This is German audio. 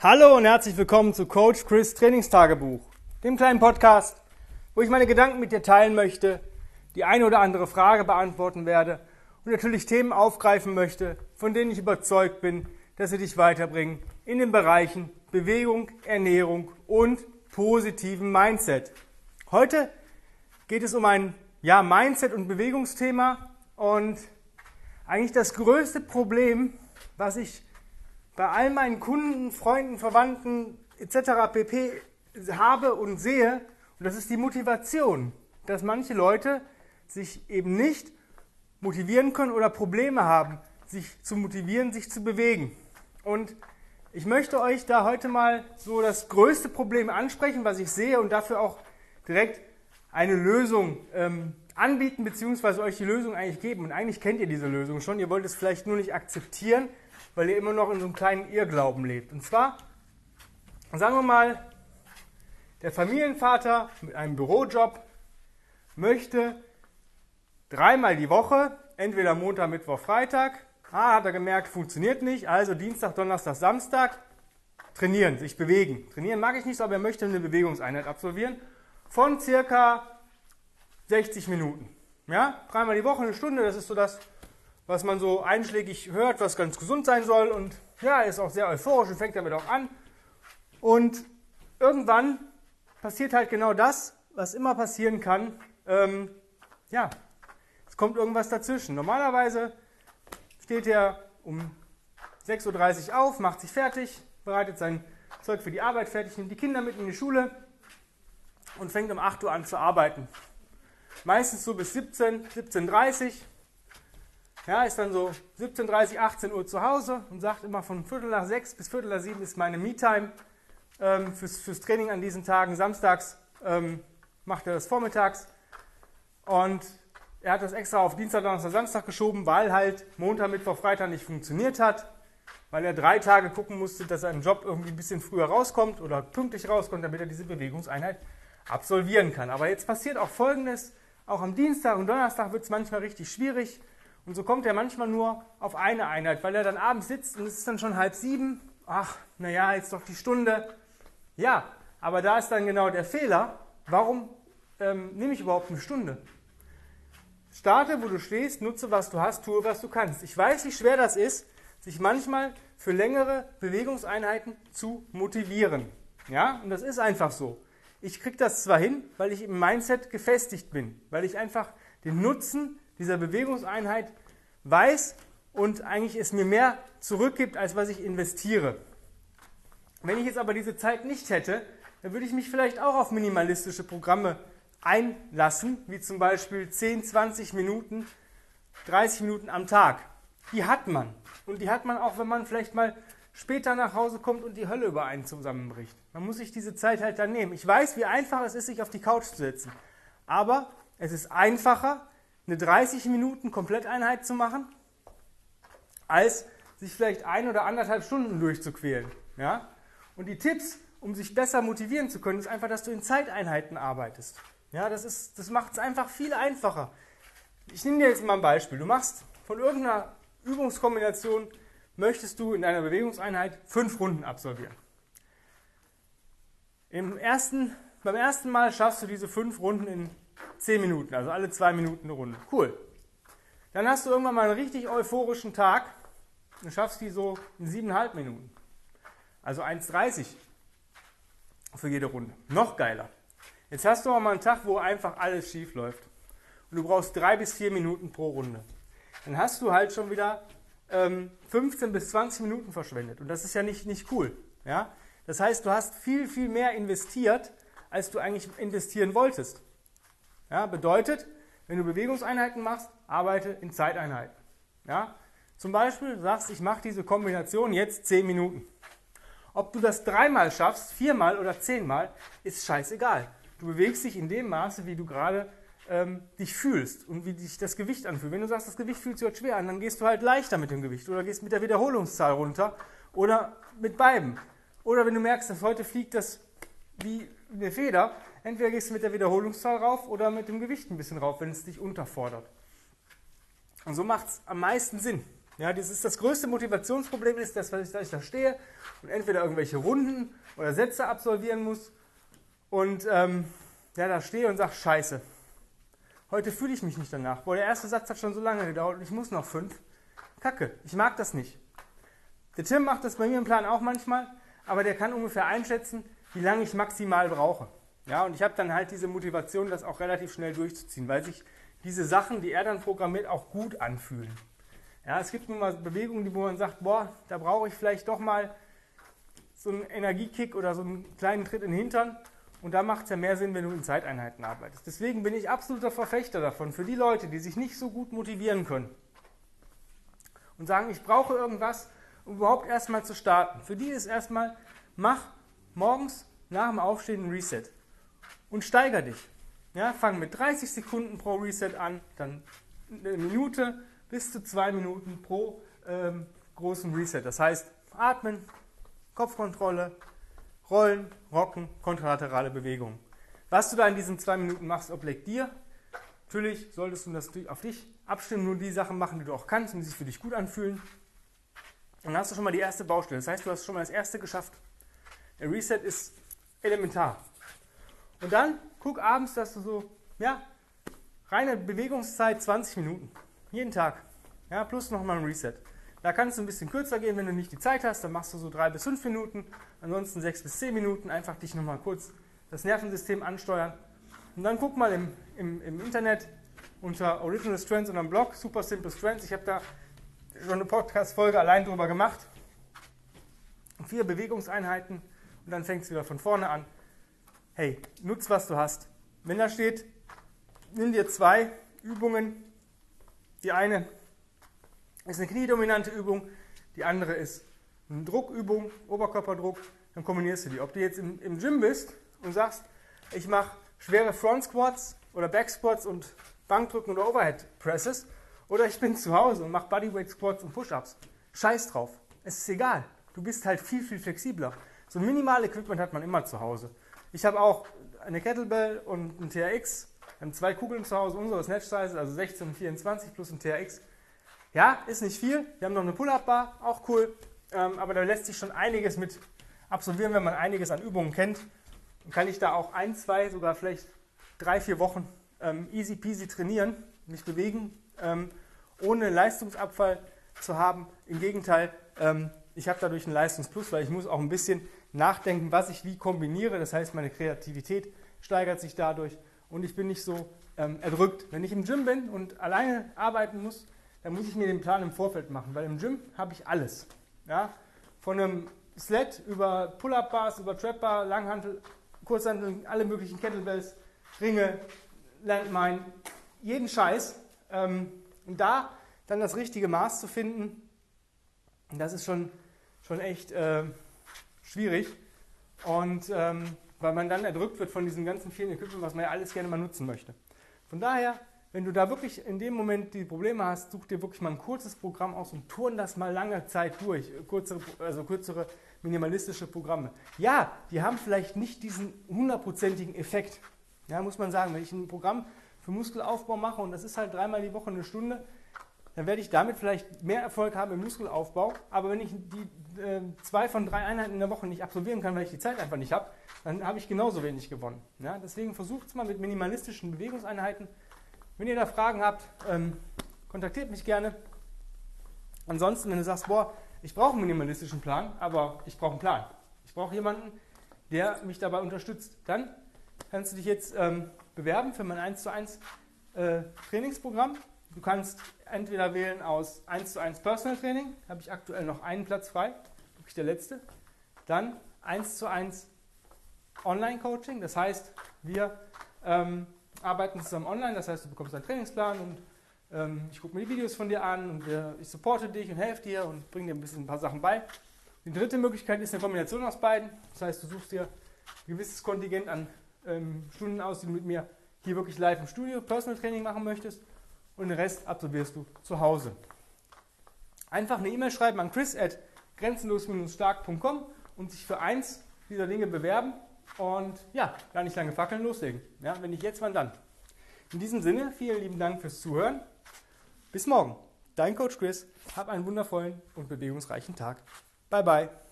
Hallo und herzlich willkommen zu Coach Chris Trainingstagebuch, dem kleinen Podcast, wo ich meine Gedanken mit dir teilen möchte, die eine oder andere Frage beantworten werde und natürlich Themen aufgreifen möchte, von denen ich überzeugt bin, dass sie dich weiterbringen in den Bereichen Bewegung, Ernährung und positiven Mindset. Heute geht es um ein ja, Mindset- und Bewegungsthema und eigentlich das größte Problem, was ich bei all meinen Kunden, Freunden, Verwandten etc. pp. habe und sehe, und das ist die Motivation, dass manche Leute sich eben nicht motivieren können oder Probleme haben, sich zu motivieren, sich zu bewegen. Und ich möchte euch da heute mal so das größte Problem ansprechen, was ich sehe und dafür auch direkt eine Lösung ähm, anbieten, beziehungsweise euch die Lösung eigentlich geben. Und eigentlich kennt ihr diese Lösung schon, ihr wollt es vielleicht nur nicht akzeptieren weil ihr immer noch in so einem kleinen Irrglauben lebt. Und zwar, sagen wir mal, der Familienvater mit einem Bürojob möchte dreimal die Woche, entweder Montag, Mittwoch, Freitag, ah, hat er gemerkt, funktioniert nicht, also Dienstag, Donnerstag, Samstag, trainieren, sich bewegen. Trainieren mag ich nicht, aber er möchte eine Bewegungseinheit absolvieren von circa 60 Minuten. Ja, dreimal die Woche, eine Stunde, das ist so das, was man so einschlägig hört, was ganz gesund sein soll. Und ja, ist auch sehr euphorisch und fängt damit auch an. Und irgendwann passiert halt genau das, was immer passieren kann. Ähm, ja, es kommt irgendwas dazwischen. Normalerweise steht er um 6.30 Uhr auf, macht sich fertig, bereitet sein Zeug für die Arbeit fertig, nimmt die Kinder mit in die Schule und fängt um 8 Uhr an zu arbeiten. Meistens so bis 17, 17.30 Uhr. Ja, ist dann so 17.30, 18 Uhr zu Hause und sagt immer von Viertel nach sechs bis Viertel nach sieben ist meine Me-Time ähm, fürs, fürs, Training an diesen Tagen. Samstags ähm, macht er das vormittags und er hat das extra auf Dienstag, Donnerstag, Samstag geschoben, weil halt Montag, Mittwoch, Freitag nicht funktioniert hat, weil er drei Tage gucken musste, dass im Job irgendwie ein bisschen früher rauskommt oder pünktlich rauskommt, damit er diese Bewegungseinheit absolvieren kann. Aber jetzt passiert auch Folgendes, auch am Dienstag und Donnerstag wird es manchmal richtig schwierig. Und so kommt er manchmal nur auf eine Einheit, weil er dann abends sitzt und es ist dann schon halb sieben. Ach, naja, jetzt doch die Stunde. Ja, aber da ist dann genau der Fehler. Warum ähm, nehme ich überhaupt eine Stunde? Starte, wo du stehst, nutze, was du hast, tue, was du kannst. Ich weiß, wie schwer das ist, sich manchmal für längere Bewegungseinheiten zu motivieren. Ja, und das ist einfach so. Ich kriege das zwar hin, weil ich im Mindset gefestigt bin, weil ich einfach den Nutzen dieser Bewegungseinheit weiß und eigentlich es mir mehr zurückgibt, als was ich investiere. Wenn ich jetzt aber diese Zeit nicht hätte, dann würde ich mich vielleicht auch auf minimalistische Programme einlassen, wie zum Beispiel 10, 20 Minuten, 30 Minuten am Tag. Die hat man. Und die hat man auch, wenn man vielleicht mal später nach Hause kommt und die Hölle über einen zusammenbricht. Man muss sich diese Zeit halt dann nehmen. Ich weiß, wie einfach es ist, sich auf die Couch zu setzen. Aber es ist einfacher, eine 30 Minuten Kompletteinheit zu machen, als sich vielleicht ein oder anderthalb Stunden durchzuquälen. Ja? Und die Tipps, um sich besser motivieren zu können, ist einfach, dass du in Zeiteinheiten arbeitest. Ja, das, das macht es einfach viel einfacher. Ich nehme dir jetzt mal ein Beispiel. Du machst von irgendeiner Übungskombination, möchtest du in deiner Bewegungseinheit fünf Runden absolvieren. Im ersten, beim ersten Mal schaffst du diese fünf Runden in 10 Minuten, also alle zwei Minuten eine Runde. Cool. Dann hast du irgendwann mal einen richtig euphorischen Tag und schaffst die so in 7,5 Minuten. Also 1,30 für jede Runde. Noch geiler. Jetzt hast du auch mal einen Tag, wo einfach alles schief läuft. Und du brauchst drei bis vier Minuten pro Runde. Dann hast du halt schon wieder ähm, 15 bis 20 Minuten verschwendet. Und das ist ja nicht, nicht cool. Ja? Das heißt, du hast viel, viel mehr investiert, als du eigentlich investieren wolltest. Ja, bedeutet, wenn du Bewegungseinheiten machst, arbeite in Zeiteinheiten. Ja? Zum Beispiel du sagst, ich mache diese Kombination jetzt 10 Minuten. Ob du das dreimal schaffst, viermal oder zehnmal, ist scheißegal. Du bewegst dich in dem Maße, wie du gerade ähm, dich fühlst und wie dich das Gewicht anfühlt. Wenn du sagst, das Gewicht fühlt sich heute schwer an, dann gehst du halt leichter mit dem Gewicht oder gehst mit der Wiederholungszahl runter oder mit beiden. Oder wenn du merkst, dass heute fliegt das wie eine Feder, entweder gehst du mit der Wiederholungszahl rauf oder mit dem Gewicht ein bisschen rauf, wenn es dich unterfordert. Und so macht es am meisten Sinn. Ja, das ist das größte Motivationsproblem ist, dass, dass ich da stehe und entweder irgendwelche Runden oder Sätze absolvieren muss und ähm, ja, da stehe und sage, scheiße, heute fühle ich mich nicht danach. Boah, der erste Satz hat schon so lange gedauert und ich muss noch fünf. Kacke, ich mag das nicht. Der Tim macht das bei mir im Plan auch manchmal, aber der kann ungefähr einschätzen, wie lange ich maximal brauche. Ja, und ich habe dann halt diese Motivation, das auch relativ schnell durchzuziehen, weil sich diese Sachen, die er dann programmiert, auch gut anfühlen. Ja, es gibt nun mal Bewegungen, wo man sagt, boah, da brauche ich vielleicht doch mal so einen Energiekick oder so einen kleinen Tritt in den Hintern. Und da macht es ja mehr Sinn, wenn du in Zeiteinheiten arbeitest. Deswegen bin ich absoluter Verfechter davon, für die Leute, die sich nicht so gut motivieren können und sagen, ich brauche irgendwas, um überhaupt erstmal zu starten. Für die ist erstmal, mach morgens nach dem Aufstehen ein Reset und steiger dich. Ja, fang mit 30 Sekunden pro Reset an, dann eine Minute bis zu zwei Minuten pro ähm, großen Reset. Das heißt, atmen, Kopfkontrolle, rollen, rocken, kontralaterale Bewegung. Was du da in diesen zwei Minuten machst, obliegt dir. Natürlich solltest du das auf dich abstimmen, nur die Sachen machen, die du auch kannst und die sich für dich gut anfühlen. Und dann hast du schon mal die erste Baustelle. Das heißt, du hast schon mal das erste geschafft. Der Reset ist elementar. Und dann guck abends, dass du so, ja, reine Bewegungszeit 20 Minuten. Jeden Tag. Ja, plus nochmal ein Reset. Da kannst du ein bisschen kürzer gehen, wenn du nicht die Zeit hast. Dann machst du so drei bis fünf Minuten. Ansonsten sechs bis zehn Minuten. Einfach dich nochmal kurz das Nervensystem ansteuern. Und dann guck mal im, im, im Internet unter Original Strengths und am Blog, Super Simple Strengths. Ich habe da schon eine Podcast-Folge allein drüber gemacht. Vier Bewegungseinheiten und dann fängt es wieder von vorne an. Hey, nutz, was du hast. Wenn da steht, nimm dir zwei Übungen. Die eine ist eine kniedominante Übung, die andere ist eine Druckübung, Oberkörperdruck. Dann kombinierst du die. Ob du jetzt im, im Gym bist und sagst, ich mache schwere Front Squats oder Back Squats und Bankdrücken oder Overhead Presses oder ich bin zu Hause und mache Bodyweight Squats und Push-Ups. Scheiß drauf. Es ist egal. Du bist halt viel, viel flexibler. So Minimal-Equipment hat man immer zu Hause. Ich habe auch eine Kettlebell und ein TRX. Haben zwei Kugeln zu Hause, unsere Snatch Size, also 16 und 24 plus ein TRX. Ja, ist nicht viel. Wir haben noch eine Pull-Up-Bar, auch cool. Ähm, aber da lässt sich schon einiges mit absolvieren, wenn man einiges an Übungen kennt. Dann kann ich da auch ein, zwei, sogar vielleicht drei, vier Wochen ähm, easy peasy trainieren, mich bewegen, ähm, ohne Leistungsabfall zu haben. Im Gegenteil, ähm, ich habe dadurch einen Leistungsplus, weil ich muss auch ein bisschen nachdenken, was ich wie kombiniere. Das heißt, meine Kreativität steigert sich dadurch und ich bin nicht so ähm, erdrückt. Wenn ich im Gym bin und alleine arbeiten muss, dann muss ich mir den Plan im Vorfeld machen, weil im Gym habe ich alles. Ja? Von einem Sled über Pull-Up-Bars, über Trap-Bar, Langhantel, Kurzhantel, alle möglichen Kettlebells, Ringe, Landmine, jeden Scheiß. Ähm, und da dann das richtige Maß zu finden, das ist schon, schon echt äh, schwierig. Und ähm, weil man dann erdrückt wird von diesen ganzen vielen Equipment, was man ja alles gerne mal nutzen möchte. Von daher, wenn du da wirklich in dem Moment die Probleme hast, such dir wirklich mal ein kurzes Programm aus und turn das mal lange Zeit durch. Kürzere, also kürzere minimalistische Programme. Ja, die haben vielleicht nicht diesen hundertprozentigen Effekt. Ja, muss man sagen, wenn ich ein Programm für Muskelaufbau mache und das ist halt dreimal die Woche eine Stunde, dann werde ich damit vielleicht mehr Erfolg haben im Muskelaufbau. Aber wenn ich die äh, zwei von drei Einheiten in der Woche nicht absolvieren kann, weil ich die Zeit einfach nicht habe, dann habe ich genauso wenig gewonnen. Ja, deswegen versucht es mal mit minimalistischen Bewegungseinheiten. Wenn ihr da Fragen habt, ähm, kontaktiert mich gerne. Ansonsten, wenn du sagst, boah, ich brauche einen minimalistischen Plan, aber ich brauche einen Plan. Ich brauche jemanden, der mich dabei unterstützt. Dann kannst du dich jetzt ähm, bewerben für mein 1 zu 1 äh, Trainingsprogramm. Du kannst entweder wählen aus 1 zu 1 Personal Training, habe ich aktuell noch einen Platz frei, wirklich der letzte. Dann 1 zu 1 Online Coaching, das heißt, wir ähm, arbeiten zusammen online, das heißt, du bekommst einen Trainingsplan und ähm, ich gucke mir die Videos von dir an und wir, ich supporte dich und helfe dir und bringe dir ein bisschen ein paar Sachen bei. Die dritte Möglichkeit ist eine Kombination aus beiden, das heißt, du suchst dir ein gewisses Kontingent an ähm, Stunden aus, die du mit mir hier wirklich live im Studio Personal Training machen möchtest und den Rest absolvierst du zu Hause. Einfach eine E-Mail schreiben an chris at grenzenlos-stark.com und sich für eins dieser Dinge bewerben und ja, gar nicht lange fackeln, loslegen. Ja, wenn nicht jetzt, wann dann? In diesem Sinne, vielen lieben Dank fürs Zuhören. Bis morgen. Dein Coach Chris. Hab einen wundervollen und bewegungsreichen Tag. Bye bye.